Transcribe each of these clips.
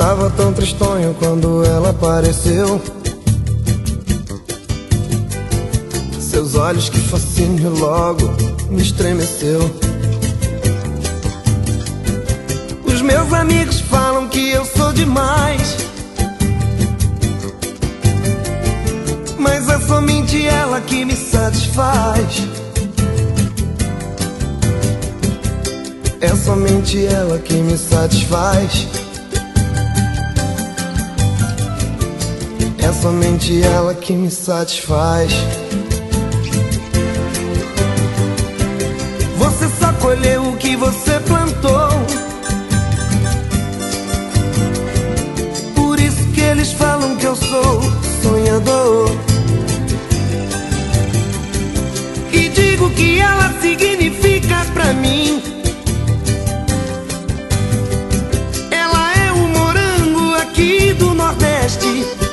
Tava tão tristonho quando ela apareceu. Seus olhos que fascínio logo me estremeceu. Os meus amigos falam que eu sou demais. Mas é somente ela que me satisfaz. É somente ela que me satisfaz. É somente ela que me satisfaz. Você só colheu o que você plantou. Por isso que eles falam que eu sou sonhador. E digo que ela significa pra mim. Ela é o morango aqui do Nordeste.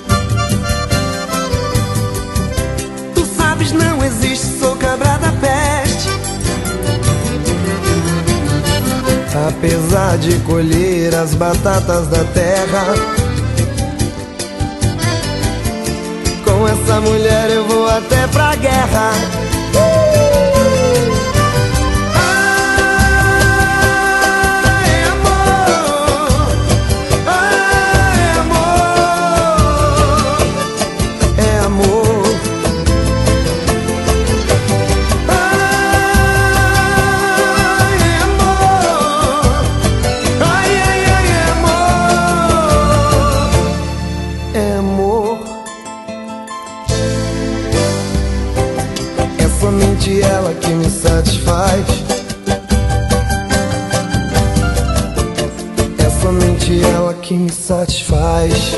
Sabes, não existe, sou cabra da peste. Apesar de colher as batatas da terra, com essa mulher eu vou até pra guerra. Somente ela que me satisfaz. É somente ela que me satisfaz.